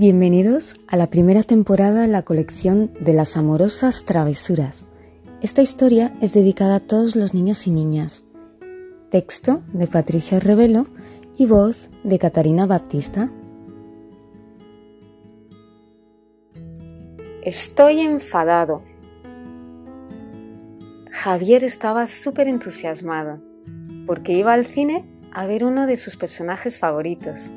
Bienvenidos a la primera temporada de la colección de las amorosas travesuras. Esta historia es dedicada a todos los niños y niñas. Texto de Patricia Revelo y voz de Catarina Baptista. Estoy enfadado. Javier estaba súper entusiasmado porque iba al cine a ver uno de sus personajes favoritos.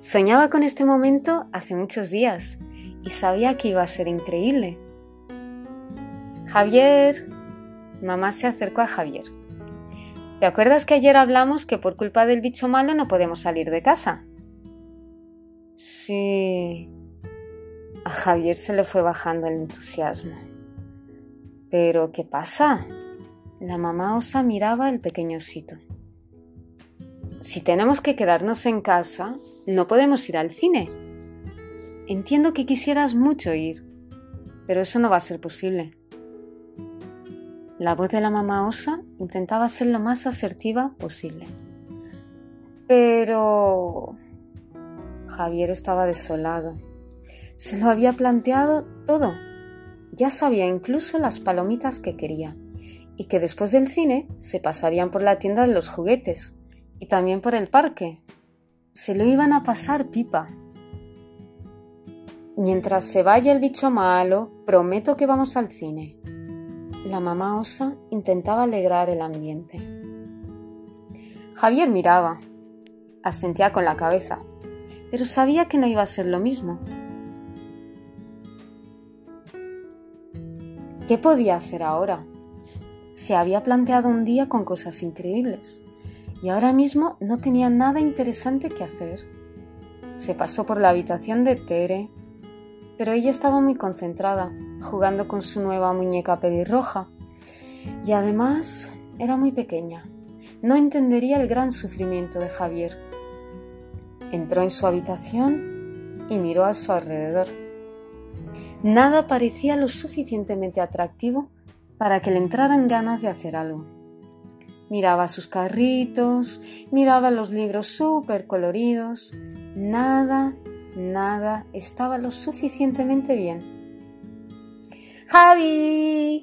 Soñaba con este momento hace muchos días y sabía que iba a ser increíble. Javier. Mamá se acercó a Javier. ¿Te acuerdas que ayer hablamos que por culpa del bicho malo no podemos salir de casa? Sí. A Javier se le fue bajando el entusiasmo. ¿Pero qué pasa? La mamá osa miraba al pequeño osito. Si tenemos que quedarnos en casa, no podemos ir al cine. Entiendo que quisieras mucho ir, pero eso no va a ser posible. La voz de la mamá osa intentaba ser lo más asertiva posible. Pero... Javier estaba desolado. Se lo había planteado todo. Ya sabía incluso las palomitas que quería y que después del cine se pasarían por la tienda de los juguetes y también por el parque. Se lo iban a pasar pipa. Mientras se vaya el bicho malo, prometo que vamos al cine. La mamá osa intentaba alegrar el ambiente. Javier miraba, asentía con la cabeza, pero sabía que no iba a ser lo mismo. ¿Qué podía hacer ahora? Se había planteado un día con cosas increíbles y ahora mismo no tenía nada interesante que hacer. Se pasó por la habitación de Tere, pero ella estaba muy concentrada, jugando con su nueva muñeca pelirroja, y además era muy pequeña. No entendería el gran sufrimiento de Javier. Entró en su habitación y miró a su alrededor. Nada parecía lo suficientemente atractivo para que le entraran ganas de hacer algo. Miraba sus carritos, miraba los libros súper coloridos. Nada, nada estaba lo suficientemente bien. ¡Javi!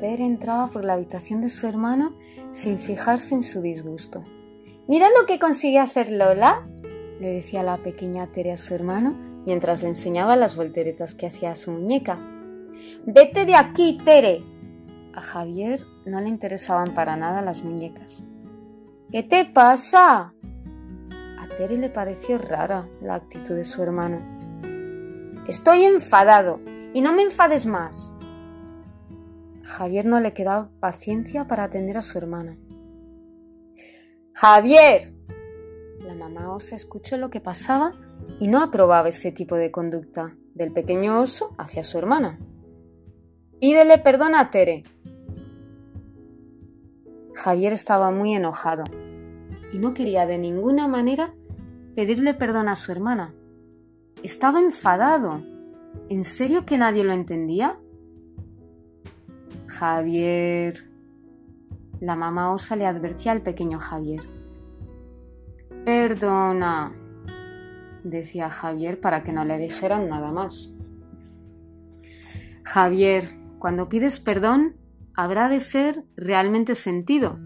Tere entraba por la habitación de su hermano sin fijarse en su disgusto. Mira lo que consigue hacer Lola, le decía la pequeña Tere a su hermano mientras le enseñaba las volteretas que hacía a su muñeca. Vete de aquí, Tere, a Javier no le interesaban para nada las muñecas. ¿Qué te pasa? A Tere le pareció rara la actitud de su hermano. Estoy enfadado y no me enfades más. A Javier no le quedaba paciencia para atender a su hermana. Javier. La mamá osa escuchó lo que pasaba y no aprobaba ese tipo de conducta del pequeño oso hacia su hermana. Pídele perdón a Tere. Javier estaba muy enojado y no quería de ninguna manera pedirle perdón a su hermana. Estaba enfadado. ¿En serio que nadie lo entendía? Javier. La mamá osa le advertía al pequeño Javier. Perdona, decía Javier para que no le dijeran nada más. Javier, cuando pides perdón, habrá de ser realmente sentido.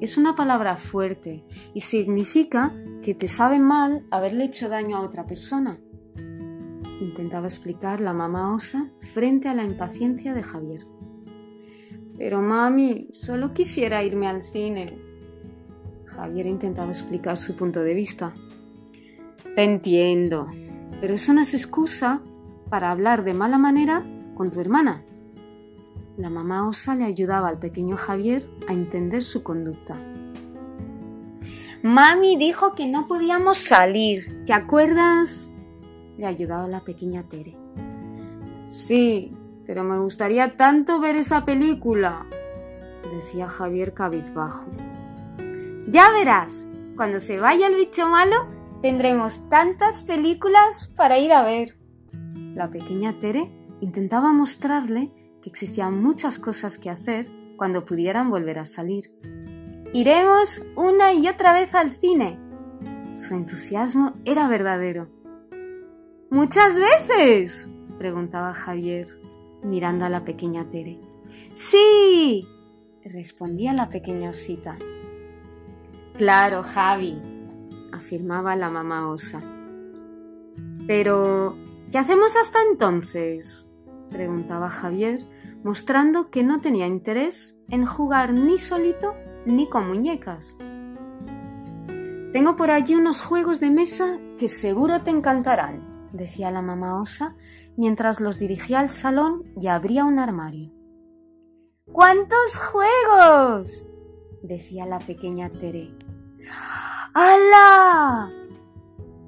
Es una palabra fuerte y significa que te sabe mal haberle hecho daño a otra persona. Intentaba explicar la mamá osa frente a la impaciencia de Javier. Pero mami, solo quisiera irme al cine. Javier intentaba explicar su punto de vista. Te entiendo, pero eso no es excusa para hablar de mala manera con tu hermana. La mamá osa le ayudaba al pequeño Javier a entender su conducta. Mami dijo que no podíamos salir, ¿te acuerdas? Le ayudaba la pequeña Tere. Sí, pero me gustaría tanto ver esa película, decía Javier cabizbajo. Ya verás, cuando se vaya el bicho malo, tendremos tantas películas para ir a ver. La pequeña Tere intentaba mostrarle que existían muchas cosas que hacer cuando pudieran volver a salir. Iremos una y otra vez al cine. Su entusiasmo era verdadero. ¿Muchas veces? preguntaba Javier, mirando a la pequeña Tere. Sí, respondía la pequeña osita. Claro, Javi, afirmaba la mamá osa. Pero, ¿qué hacemos hasta entonces? Preguntaba Javier, mostrando que no tenía interés en jugar ni solito ni con muñecas. Tengo por allí unos juegos de mesa que seguro te encantarán, decía la mamá osa mientras los dirigía al salón y abría un armario. ¡Cuántos juegos! decía la pequeña Tere. ¡Hala!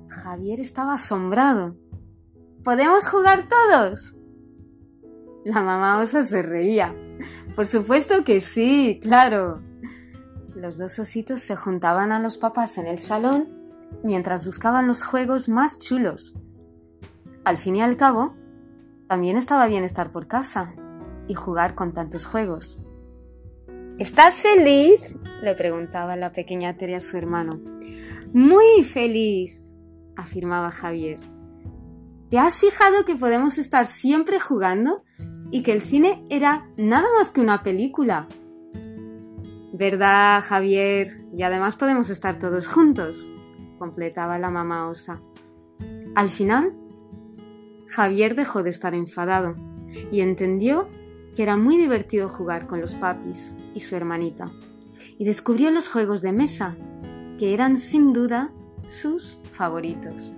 Javier estaba asombrado. ¿Podemos jugar todos? La mamá osa se reía. Por supuesto que sí, claro. Los dos ositos se juntaban a los papás en el salón mientras buscaban los juegos más chulos. Al fin y al cabo, también estaba bien estar por casa y jugar con tantos juegos. ¿Estás feliz? le preguntaba la pequeña Tere a su hermano. Muy feliz, afirmaba Javier. ¿Te has fijado que podemos estar siempre jugando y que el cine era nada más que una película? ¿Verdad, Javier? Y además podemos estar todos juntos, completaba la mamá osa. Al final, Javier dejó de estar enfadado y entendió que era muy divertido jugar con los papis y su hermanita, y descubrió los juegos de mesa, que eran sin duda sus favoritos.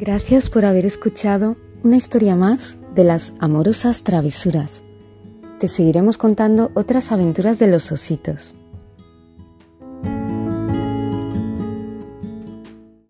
Gracias por haber escuchado una historia más de las amorosas travesuras. Te seguiremos contando otras aventuras de los ositos.